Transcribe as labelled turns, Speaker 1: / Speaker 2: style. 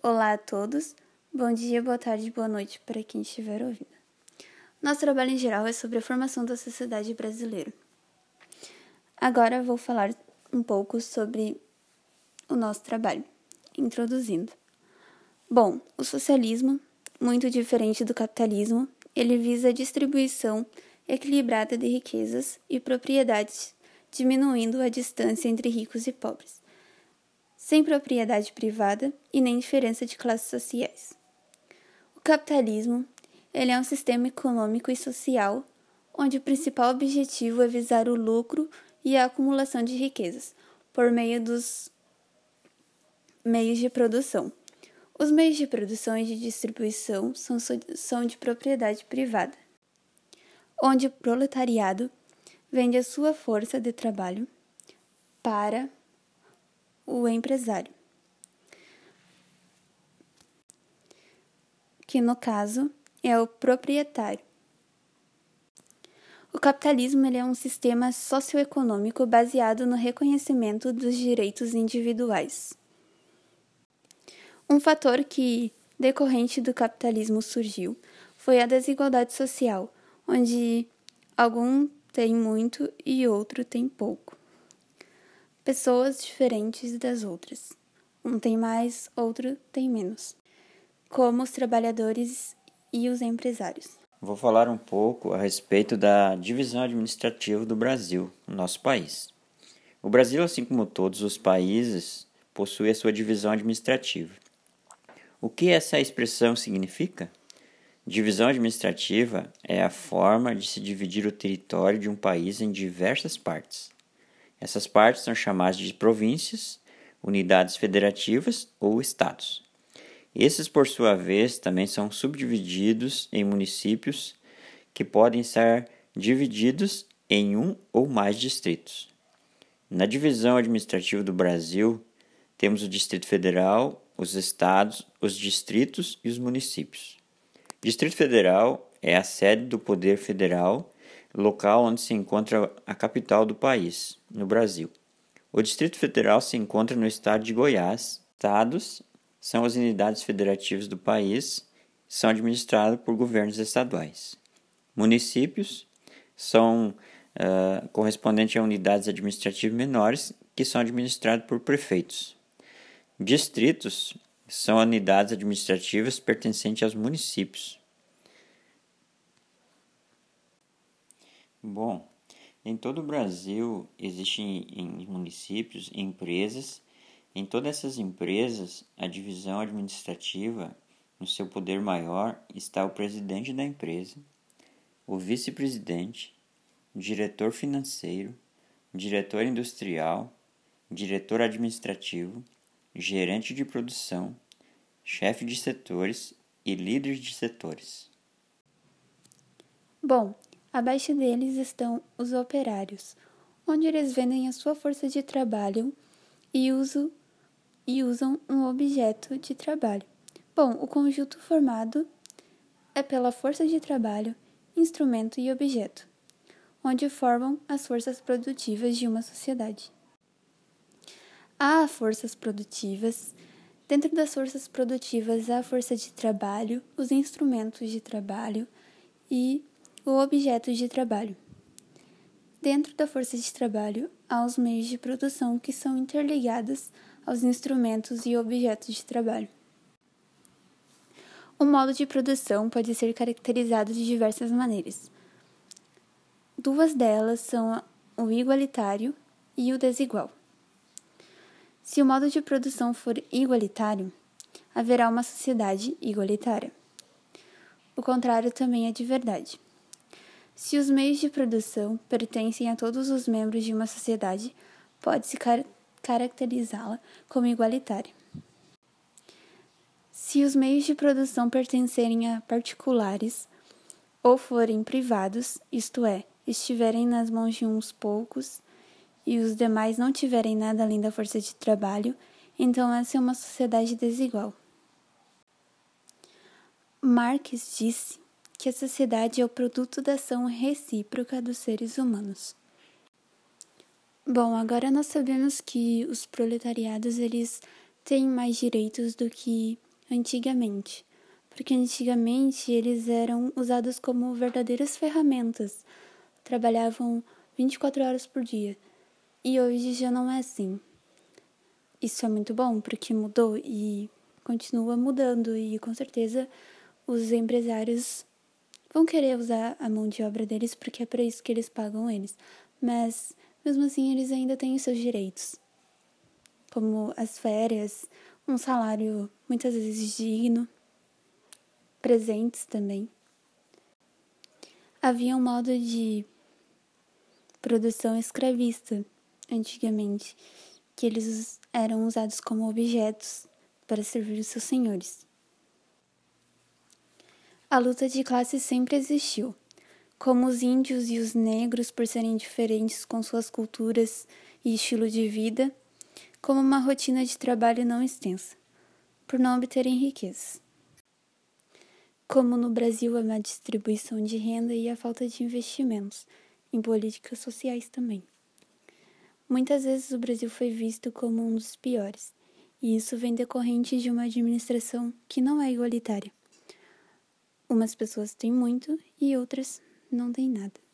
Speaker 1: Olá a todos, bom dia, boa tarde, boa noite para quem estiver ouvindo. Nosso trabalho em geral é sobre a formação da sociedade brasileira. Agora vou falar um pouco sobre o nosso trabalho, introduzindo. Bom, o socialismo, muito diferente do capitalismo, ele visa a distribuição equilibrada de riquezas e propriedades, diminuindo a distância entre ricos e pobres, sem propriedade privada e nem diferença de classes sociais. O capitalismo ele é um sistema econômico e social onde o principal objetivo é visar o lucro e a acumulação de riquezas por meio dos meios de produção. Os meios de produção e de distribuição são, são de propriedade privada, onde o proletariado vende a sua força de trabalho para o empresário, que no caso é o proprietário. O capitalismo é um sistema socioeconômico baseado no reconhecimento dos direitos individuais. Um fator que, decorrente do capitalismo, surgiu foi a desigualdade social, onde algum tem muito e outro tem pouco. Pessoas diferentes das outras. Um tem mais, outro tem menos. Como os trabalhadores e os empresários.
Speaker 2: Vou falar um pouco a respeito da divisão administrativa do Brasil, no nosso país. O Brasil, assim como todos os países, possui a sua divisão administrativa. O que essa expressão significa? Divisão administrativa é a forma de se dividir o território de um país em diversas partes. Essas partes são chamadas de províncias, unidades federativas ou estados. Esses, por sua vez, também são subdivididos em municípios que podem ser divididos em um ou mais distritos. Na divisão administrativa do Brasil, temos o Distrito Federal, os estados, os distritos e os municípios. Distrito Federal é a sede do Poder Federal, local onde se encontra a capital do país, no Brasil. O Distrito Federal se encontra no estado de Goiás. Estados são as unidades federativas do país, são administrados por governos estaduais. Municípios são uh, correspondentes a unidades administrativas menores, que são administrados por prefeitos. Distritos são unidades administrativas pertencentes aos municípios. Bom, em todo o Brasil existem em municípios empresas. Em todas essas empresas, a divisão administrativa, no seu poder maior, está o presidente da empresa, o vice-presidente, diretor financeiro, diretor industrial, diretor administrativo gerente de produção, chefe de setores e líderes de setores.
Speaker 1: Bom, abaixo deles estão os operários, onde eles vendem a sua força de trabalho e, uso, e usam um objeto de trabalho. Bom, o conjunto formado é pela força de trabalho, instrumento e objeto, onde formam as forças produtivas de uma sociedade. Há forças produtivas. Dentro das forças produtivas, há a força de trabalho, os instrumentos de trabalho e o objeto de trabalho. Dentro da força de trabalho, há os meios de produção que são interligados aos instrumentos e objetos de trabalho. O modo de produção pode ser caracterizado de diversas maneiras. Duas delas são o igualitário e o desigual. Se o modo de produção for igualitário, haverá uma sociedade igualitária. O contrário também é de verdade. Se os meios de produção pertencem a todos os membros de uma sociedade, pode-se car caracterizá-la como igualitária. Se os meios de produção pertencerem a particulares ou forem privados, isto é, estiverem nas mãos de uns poucos, e os demais não tiverem nada além da força de trabalho, então essa é uma sociedade desigual. Marx disse que a sociedade é o produto da ação recíproca dos seres humanos. Bom, agora nós sabemos que os proletariados eles têm mais direitos do que antigamente, porque antigamente eles eram usados como verdadeiras ferramentas, trabalhavam 24 horas por dia, e hoje já não é assim. Isso é muito bom porque mudou e continua mudando, e com certeza os empresários vão querer usar a mão de obra deles porque é para isso que eles pagam eles. Mas mesmo assim eles ainda têm os seus direitos, como as férias, um salário muitas vezes digno, presentes também. Havia um modo de produção escravista antigamente, que eles eram usados como objetos para servir os seus senhores. A luta de classe sempre existiu. Como os índios e os negros, por serem diferentes com suas culturas e estilo de vida, como uma rotina de trabalho não extensa, por não obterem riquezas. Como no Brasil a má distribuição de renda e a falta de investimentos em políticas sociais também. Muitas vezes o Brasil foi visto como um dos piores, e isso vem decorrente de uma administração que não é igualitária. Umas pessoas têm muito e outras não têm nada.